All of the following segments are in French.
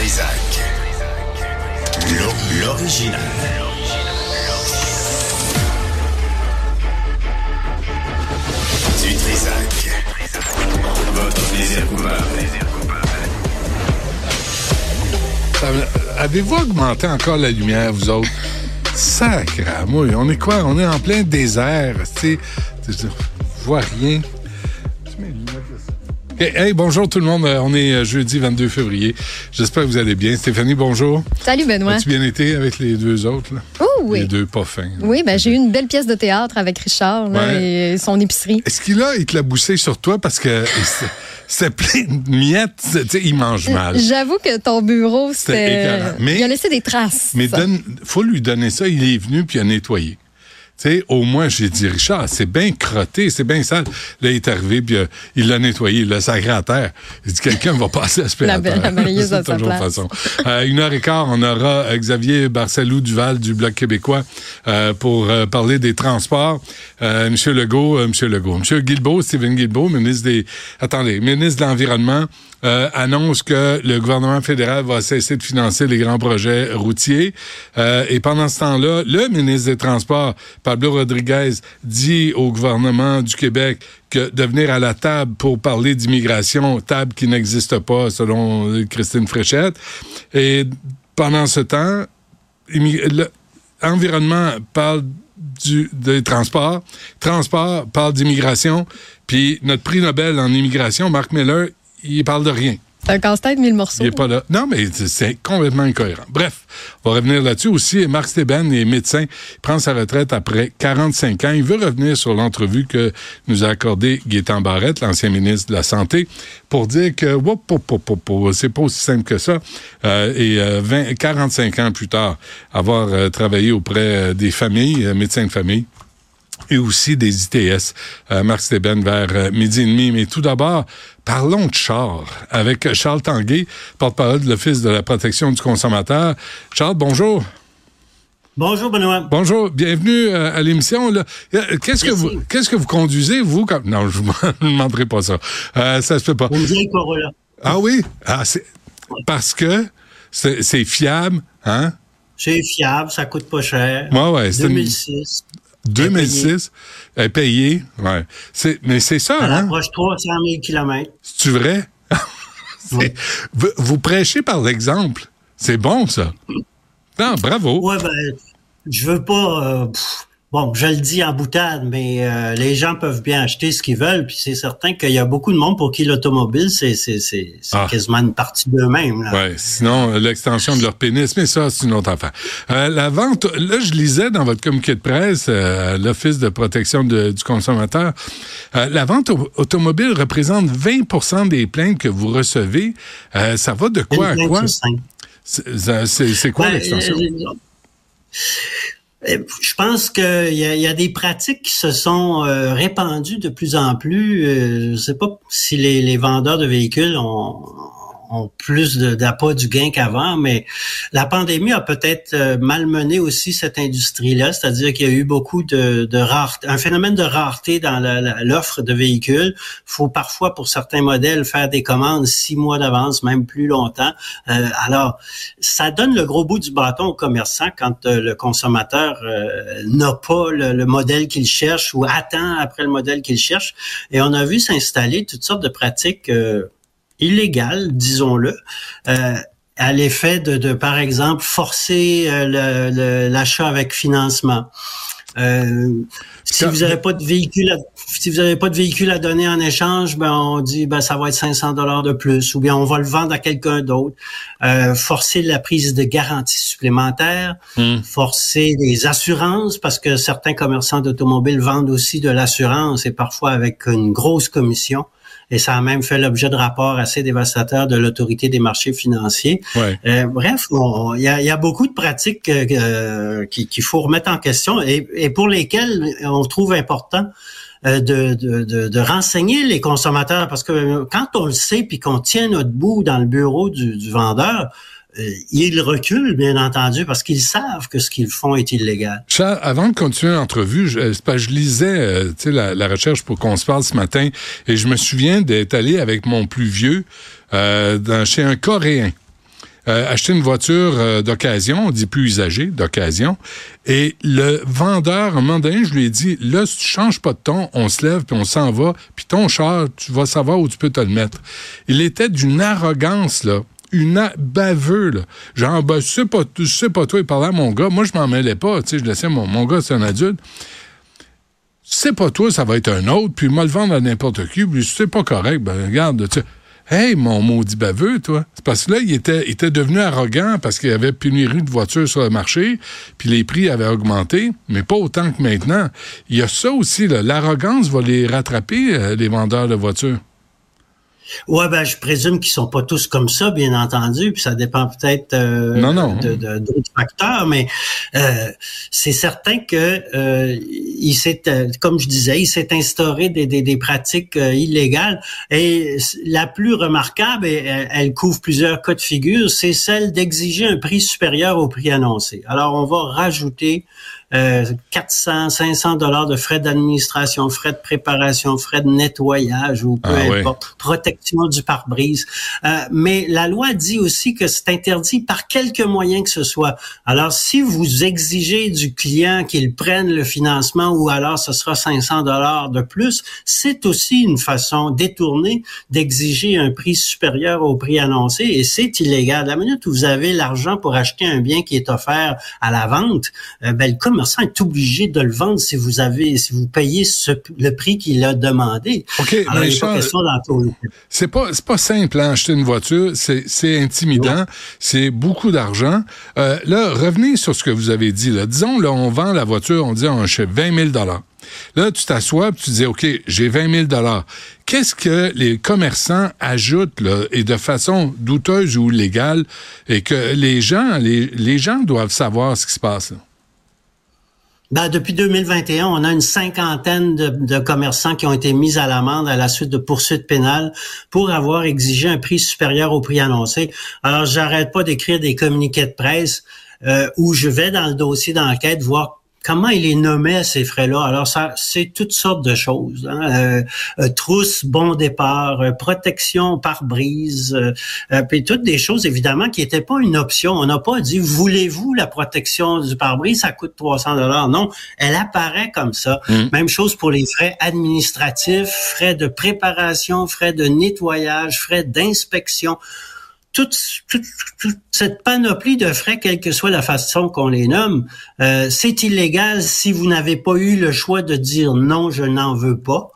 Trisac. L'o- L'original. Du Trisac. Votre plaisir coupable. Avez-vous augmenté encore la lumière, vous autres? Sacre moi. On est quoi? On est en plein désert. Tu sais, vois rien. Mets OK. Hey, bonjour tout le monde. Euh, On est euh, jeudi 22 février. J'espère que vous allez bien. Stéphanie, bonjour. Salut Benoît. As-tu bien été avec les deux autres? Là? Oh oui. Les deux pas fins. là. Oui, ben, j'ai eu une belle pièce de théâtre avec Richard là, Ouais. et son épicerie. Est-ce qu'il a éclaboussé sur toi parce que c'est- plein de miettes? Il mange mal. J'avoue que ton bureau, C'était Il a laissé des traces. Mais donne, faut lui donner ça. Il est venu puis il a nettoyé. Sais, au moins, j'ai dit, Richard, c'est bien crotté, c'est bien sale. Là, il est arrivé, puis euh, il l'a nettoyé, il l'a sacré à terre. Il dit, quelqu'un va passer aspirateur. La- la sa toujours place. façon. Euh, une heure et quart, on aura euh, Xavier Barcelou Duval du Bloc québécois euh, pour parler des transports. Monsieur Legault, Monsieur Legault, Monsieur Guilbeault, Stephen Guilbeault, ministre des... Attendez, ministre de l'Environnement, euh, annonce que le gouvernement fédéral va cesser de financer les grands projets routiers. Euh, et pendant ce temps-là, le ministre des Transports, Pablo Rodriguez, dit au gouvernement du Québec que de venir à la table pour parler d'immigration, table qui n'existe pas selon Christine Fréchette. Et pendant ce temps, l'environnement parle du, des transports, transport parle d'immigration, puis notre prix Nobel en immigration, Marc Miller, il parle de rien. C'est un casse-tête mille morceaux. Il est pas là. Non, mais c'est- complètement incohérent. Bref, on va revenir là-dessus aussi. Marc Steben est médecin. Il prend sa retraite après 45 ans. Il veut revenir sur l'entrevue que nous a accordée Gaétan Barrette, l'ancien ministre de la Santé, pour dire que c'est pas aussi simple que ça. Euh, et euh, 20, 45 ans plus tard, avoir euh, travaillé auprès euh, des familles, euh, médecins de famille, et aussi des ITS. Euh, Marc Steben vers euh, midi et demi. Mais tout d'abord, parlons de char avec Charles Tanguay, porte-parole de l'Office de la protection du consommateur. Charles, bonjour. Bonjour, Benoît. Bonjour, bienvenue euh, à l'émission. Euh, Qu'est-ce que vous qu'est-ce que vous conduisez, vous? Comme... Non, je vous demanderai pas ça. Euh, ça se fait pas. Une vieille Corolla. Ah oui? Ah, c'est- parce que c'est fiable, hein? C'est fiable, ça coûte pas cher. Ouais, ouais, c'est une- 2006. 2006, elle est payée. Ouais. C'est- Mais c'est ça, Elle hein? approche 300 000 km. C'est-tu vrai? Oui. vous, vous prêchez par l'exemple. C'est bon, ça. Non, bravo. Ouais, ben, je veux pas. euh, pff, bon, je le dis en boutade, mais euh, les gens peuvent bien acheter ce qu'ils veulent. Puis c'est certain qu'il y a beaucoup de monde pour qui l'automobile, c'est c'est c'est c'est Ah. quasiment une partie d'eux-mêmes. Ouais, sinon, euh, l'extension de leur pénis, mais ça, c'est une autre affaire. Euh, la vente, là, je lisais dans votre communiqué de presse, euh, l'Office de protection de- du consommateur, euh, la vente au- automobile représente 20% des plaintes que vous recevez. Euh, ça va de quoi à quoi? c'est quoi Ben, l'extension? Euh, Je pense qu'il y, y a des pratiques qui se sont euh, répandues de plus en plus. Euh, je ne sais pas si les vendeurs de véhicules ont, ont plus d'appât du gain qu'avant, mais la pandémie a peut-être euh, malmené aussi cette industrie-là, c'est-à-dire qu'il y a eu beaucoup de, de rareté, un phénomène de rareté dans l'offre de véhicules. faut parfois, pour certains modèles, faire des commandes six mois d'avance, même plus longtemps. Euh, alors, ça donne le gros bout du bâton aux commerçants quand euh, le consommateur euh, n'a pas le, le modèle qu'il cherche ou attend après le modèle qu'il cherche. Et on a vu s'installer toutes sortes de pratiques euh, illégales, disons-le. Euh, à l'effet de, de, par exemple, forcer euh, le- le- l'achat avec financement. Euh, si vous n'avez pas de véhicule, à, si vous n'avez pas de véhicule à donner en échange, ben on dit ben ça va être 500 dollars de plus, ou bien on va le vendre à quelqu'un d'autre. Euh, forcer la prise de garantie supplémentaire, Hmm. forcer les assurances parce que certains commerçants d'automobiles vendent aussi de l'assurance et parfois avec une grosse commission. Et ça a même fait l'objet de rapports assez dévastateurs de l'autorité des marchés financiers. Ouais. Euh, bref, il y a, y a beaucoup de pratiques euh, qui- qu'il faut remettre en question et, et pour lesquelles on trouve important euh, de, de, de, de renseigner les consommateurs parce que quand on le sait puis qu'on tient notre bout dans le bureau du, du vendeur, ils reculent bien entendu parce qu'ils savent que ce qu'ils font est illégal. Charles, avant de continuer l'entrevue, je, je lisais euh, la, recherche pour qu'on se parle ce matin et je me souviens d'être allé avec mon plus vieux euh, chez un Coréen. euh, acheter une voiture euh, d'occasion, on dit plus usagée, d'occasion, et le vendeur, un je lui ai dit, là, si tu changes pas de ton, on se lève, puis on s'en va, puis ton char, tu vas savoir où tu peux te le mettre. Il était d'une arrogance, là, une baveux, là. Genre, ben, sais pas, sais pas toi, il parlait à mon gars. Moi, je m'en mêlais pas, tu sais, je laissais mon, mon gars, c'est un adulte. C'est pas toi, ça va être un autre, puis moi le vendre à n'importe qui, puis c'est pas correct, ben regarde, tu. Hey, mon maudit baveux, toi. C'est parce que là, il était, était devenu arrogant parce qu'il y avait pénurie de voitures sur le marché, puis les prix avaient augmenté, mais pas autant que maintenant. Il y a ça aussi, là. L'arrogance va les rattraper, euh, les vendeurs de voitures. Ouais, ben je présume qu'ils sont pas tous comme ça, bien entendu, puis ça dépend peut-être euh, Non, non. de de- d'autres facteurs, mais euh, c'est certain que euh, il s'est, euh, comme je disais, il s'est instauré des, des, des pratiques euh, illégales. Et la plus remarquable, et elle, elle couvre plusieurs cas de figure, c'est celle d'exiger un prix supérieur au prix annoncé. Alors, on va rajouter euh, 400, 500 dollars de frais d'administration, frais de préparation, frais de nettoyage ou peu Ah importe, protection du pare-brise. Euh, mais la loi dit aussi que c'est interdit par quelque moyen que ce soit. Alors, si vous exigez du client qu'il prenne le financement ou alors ce sera 500 dollars de plus, c'est aussi une façon détournée d'exiger un prix supérieur au prix annoncé et c'est illégal. La minute où vous avez l'argent pour acheter un bien qui est offert à la vente, euh, ben, le commerçant est obligé de le vendre si vous avez, si vous payez ce- le prix qu'il a demandé. OK, Alors, mais il n'est pas question c'est pas, c'est pas simple, hein, acheter une voiture. C'est, c'est intimidant. C'est beaucoup d'argent. Euh, là, revenez sur ce que vous avez dit, là. Disons, là, on vend la voiture, on dit, on achète 20 000 Là, tu t'assois, tu dis, OK, j'ai 20 000 Qu'est-ce que les commerçants ajoutent, là, et de façon douteuse ou légale, et que les gens, les, les gens doivent savoir ce qui se passe, là? Ben, depuis 2021, on a une cinquantaine de, commerçants qui ont été mis à l'amende à la suite de poursuites pénales pour avoir exigé un prix supérieur au prix annoncé. Alors, j'arrête pas d'écrire des communiqués de presse euh, où je vais dans le dossier d'enquête voir comment il est nommé ces frais-là? Alors, ça, c'est toutes sortes de choses. Hein. Euh, euh, trousse, bon départ, euh, protection par brise, euh, euh, puis toutes des choses, évidemment, qui n'étaient pas une option. On n'a pas dit, voulez-vous la protection du pare-brise? Ça coûte 300 dollars. Non, elle apparaît comme ça. Même chose pour les frais administratifs, frais de préparation, frais de nettoyage, frais d'inspection toute, toute, toute cette panoplie de frais, quelle que soit la façon qu'on les nomme, euh, c'est illégal si vous n'avez pas eu le choix de dire non, je n'en veux pas.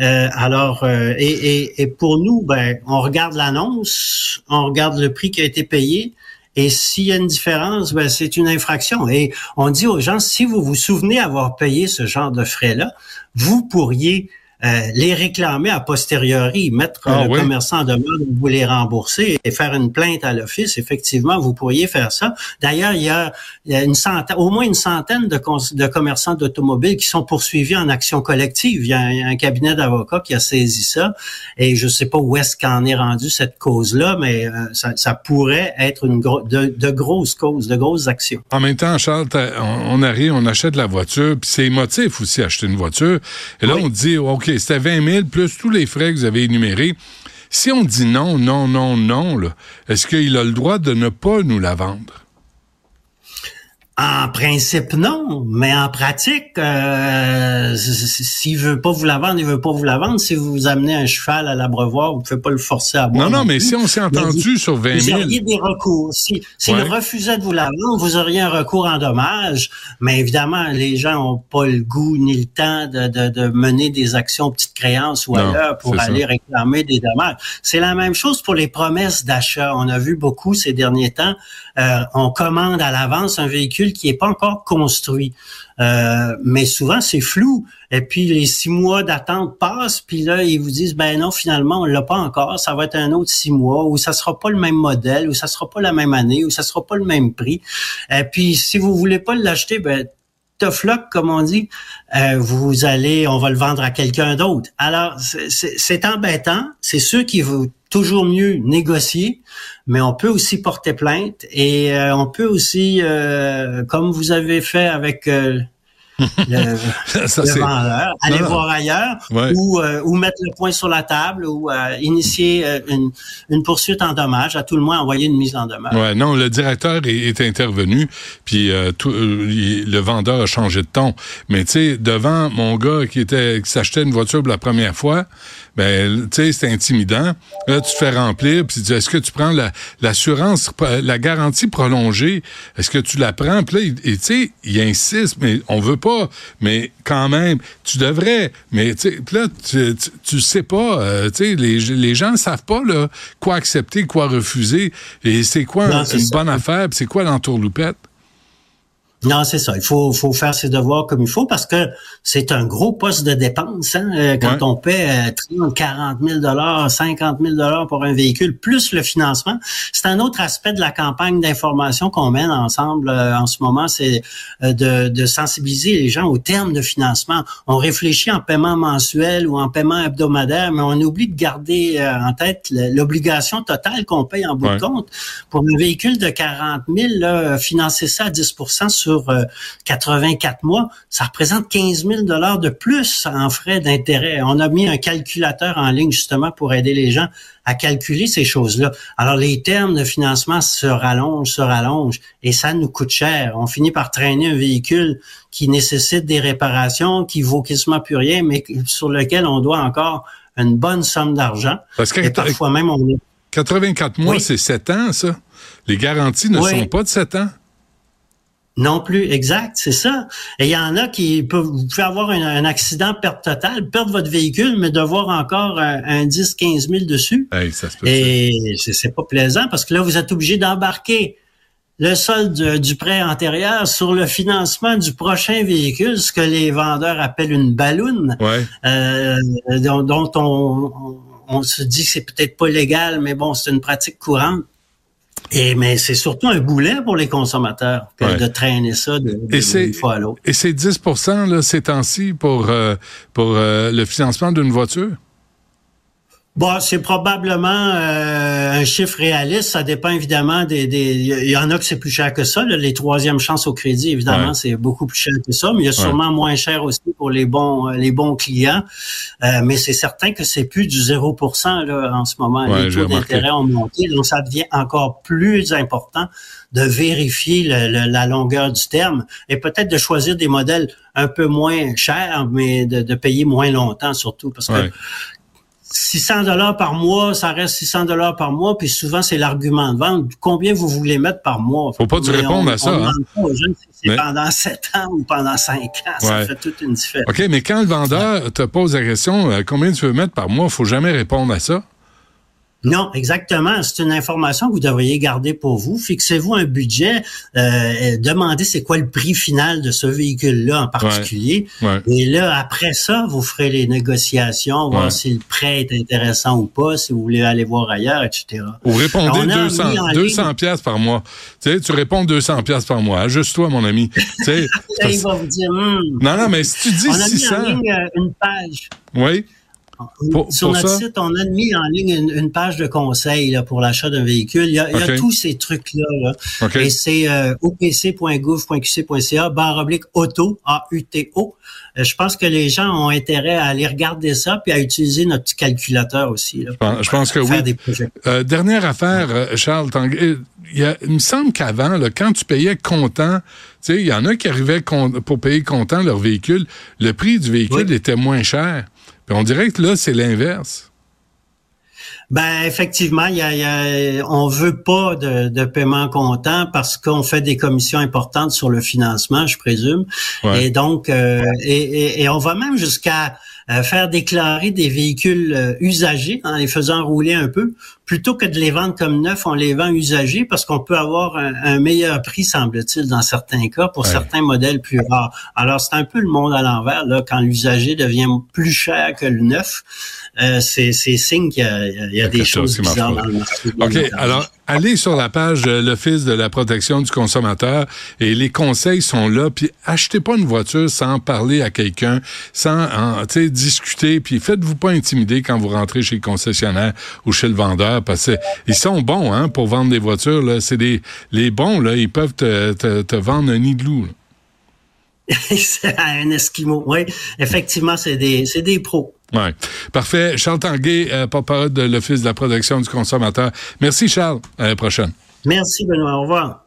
Euh, alors, euh, et, et, et pour nous, ben, on regarde l'annonce, on regarde le prix qui a été payé. Et s'il y a une différence, ben, c'est une infraction. Et on dit aux gens, si vous vous souvenez avoir payé ce genre de frais-là, vous pourriez euh, les réclamer a posteriori, mettre Ah le oui? commerçant en demande vous les rembourser et faire une plainte à l'office. Effectivement, vous pourriez faire ça. D'ailleurs, il y a, il y a une centaine, au moins une centaine de, commerçants d'automobiles qui sont poursuivis en action collective. Il y a un, un cabinet d'avocats qui a saisi ça et je sais pas où est-ce qu'en est rendu cette cause-là, mais euh, ça, ça pourrait être une gro- de, de grosses causes, de grosses actions. En même temps, Charles, on, on arrive, on achète la voiture, puis c'est émotif aussi acheter une voiture. Et là, Oui. on dit, OK, c'était 20 000 plus tous les frais que vous avez énumérés. Si on dit non, non, non, non, est-ce qu'il a le droit de ne pas nous la vendre? En principe, non, mais en pratique, euh, s'il veut pas vous la vendre, il veut pas vous la vendre. Si vous amenez un cheval à l'abreuvoir, vous pouvez pas le forcer à boire. Non, non, mais si on s'est entendu vous- sur 20 Vous 000, auriez des recours. Si, s'il Ouais. refusait de vous la vendre, vous auriez un recours en dommage. Mais évidemment, les gens ont pas le goût ni le temps de, de, de mener des actions petites créances ou Non, ailleurs pour ça. aller réclamer des dommages. C'est la même chose pour les promesses d'achat. On a vu beaucoup ces derniers temps. Euh, on commande à l'avance un véhicule qui n'est pas encore construit. Euh, mais souvent, c'est flou. Et puis, les six mois d'attente passent, puis là, ils vous disent, ben non, finalement, on l'a pas encore, ça va être un autre six mois, ou ça sera pas le même modèle, ou ça sera pas la même année, ou ça sera pas le même prix. Et puis, si vous voulez pas l'acheter, ben tough luck, comme on dit, euh, vous allez, on va le vendre à quelqu'un d'autre. Alors, c'est- embêtant. C'est sûr qu'il vaut toujours mieux négocier, mais on peut aussi porter plainte et euh, on peut aussi, euh, comme vous avez fait avec euh, le, Ça, le c'est- vendeur, aller Non, voir ailleurs Ouais. ou, euh, ou mettre le point sur la table ou euh, initier une, une poursuite en dommage, à tout le moins envoyer une mise en demeure. Ouais, non, le directeur est, est intervenu, puis tout, le vendeur a changé de ton. Mais tu sais, devant mon gars qui était qui s'achetait une voiture pour la première fois, ben tu sais, c'était intimidant. Là, tu te fais remplir, puis tu dis est-ce que tu prends la l'assurance, la garantie prolongée, est-ce que tu la prends? Puis là, tu sais, il insiste, mais on veut pas, mais quand même, tu devrais. Mais tu là, tu, tu, tu sais pas, euh, tu sais, les, les gens savent pas là quoi accepter, quoi refuser, et c'est quoi Non, c'est une bonne affaire, puis c'est quoi l'entourloupette? Non, c'est ça. Il faut, faut faire ses devoirs comme il faut parce que c'est un gros poste de dépense. Hein, euh, quand Ouais. on paie euh, 30, 40 000 dollars, 50 000 dollars pour un véhicule, plus le financement, c'est un autre aspect de la campagne d'information qu'on mène ensemble euh, en ce moment, c'est euh, de, de sensibiliser les gens aux termes de financement. On réfléchit en paiement mensuel ou en paiement hebdomadaire, mais on oublie de garder euh, en tête l'obligation totale qu'on paye en bout Ouais. de compte. Pour un véhicule de 40 000, là, financer ça à 10 sur euh, 84 mois, ça représente 15 000 dollars de plus en frais d'intérêt. On a mis un calculateur en ligne justement pour aider les gens à calculer ces choses-là. Alors les termes de financement se rallongent, se rallongent et ça nous coûte cher. On finit par traîner un véhicule qui nécessite des réparations, qui vaut quasiment plus rien, mais sur lequel on doit encore une bonne somme d'argent. Parce que Et parfois même on est 84 mois, Oui. c'est 7 ans, ça. Les garanties ne Oui. sont pas de 7 ans. Non plus, exact, c'est ça. Et il y en a qui peuvent, vous pouvez avoir un, un accident, perte totale, perdre votre véhicule, mais devoir encore un, un 10, 15 000 dessus. Hey, ça se peut. Et c'est pas plaisant parce que là, vous êtes obligé d'embarquer le solde du, du prêt antérieur sur le financement du prochain véhicule, ce que les vendeurs appellent une balloune, Ouais. euh, dont, dont on, on, on se dit que c'est peut-être pas légal, mais bon, c'est une pratique courante. Et mais c'est surtout un boulet pour les consommateurs que Ouais. de traîner ça d'une fois à l'autre. Et c'est 10% là, ces temps-ci pour, euh, pour euh, le financement d'une voiture? Bon, c'est probablement euh, un chiffre réaliste. Ça dépend évidemment des. des- Il y en a que c'est plus cher que ça. là. Les troisièmes chances au crédit, évidemment, Ouais. c'est beaucoup plus cher que ça. Mais il y a sûrement moins cher aussi pour les bons euh, les bons clients. Euh, mais c'est certain que c'est plus du 0% là, en ce moment. Ouais, les taux d'intérêt ont monté, donc ça devient encore plus important de vérifier le- le- la longueur du terme et peut-être de choisir des modèles un peu moins chers, mais de, de payer moins longtemps surtout parce que. 600 dollars par mois, ça reste 600 dollars par mois, puis souvent c'est l'argument de vente. Combien vous voulez mettre par mois? Faut pas on- à ça, on hein. pas aux jeunes si c'est Mais- pendant 7 ans ou pendant 5 ans, ça fait toute une différence. OK, mais quand le vendeur te pose la question euh, combien tu veux mettre par mois, faut jamais répondre à ça. Non, exactement. C'est une information que vous devriez garder pour vous. Fixez-vous un budget. euh, demandez c'est quoi le prix final de ce véhicule-là en particulier. Ouais. Et là, après ça, vous ferez les négociations, voir Ouais. si le prêt est intéressant ou pas, si vous voulez aller voir ailleurs, etc. Ou répondez On a 200, mis en 200 pièces par mois. Tu sais, tu réponds 200 pièces par mois. Ajuste-toi, mon ami. Tu sais, Là, parce- il va vous dire, Hum, non, non, mais si tu dis on a mis en 600, ligne euh, une page. oui, Pour- Sur pour notre ça? site, on a mis en ligne une, une page de conseil là, pour l'achat d'un véhicule. Il y a, il y a OK. tous ces trucs-là. là. Et c'est euh, opc.gouv.qc.ca, barre oblique auto, A-U-T-O. Euh, je pense que les gens ont intérêt à aller regarder ça puis à utiliser notre petit calculateur aussi. Là, je pense que faire oui. des projets. Euh, dernière affaire, Charles Il, a- il me semble qu'avant, quand tu payais comptant, tu sais, il y en a qui arrivaient pour payer comptant leur véhicule, le prix du véhicule Oui. était moins cher. On dirait que là, c'est l'inverse. Ben effectivement, y a, y a- on veut pas de, de paiement comptant parce qu'on fait des commissions importantes sur le financement, je présume. Ouais. Et donc, euh, et, et- et on va même jusqu'à euh, faire déclarer des véhicules euh, usagés en les faisant rouler un peu, plutôt que de les vendre comme neufs, on les vend usagés parce qu'on peut avoir un, un meilleur prix, semble-t-il, dans certains cas, pour Ouais. certains modèles plus rares. Alors, c'est un peu le monde à l'envers, là, quand l'usager devient plus cher que le neuf. Euh, c'est signe qu'il y a, il y des chose choses qui bizarres dans le marché. OK, alors, allez sur la page de l'Office de la protection du consommateur et les conseils sont là. Puis achetez pas une voiture sans parler à quelqu'un, sans en, discuter. Puis faites-vous pas intimider quand vous rentrez chez le concessionnaire ou chez le vendeur parce que ils sont bons hein, pour vendre des voitures. Là. C'est des, les bons, là, ils peuvent te, te, te vendre un nid de loup. un Esquimau. Oui, effectivement, c'est des, c'est des pros. Oui. Parfait. Charles Tanguay, euh, porte-parole de l'Office de la protection du consommateur. Merci, Charles. À la prochaine. Merci, Benoît. Au revoir.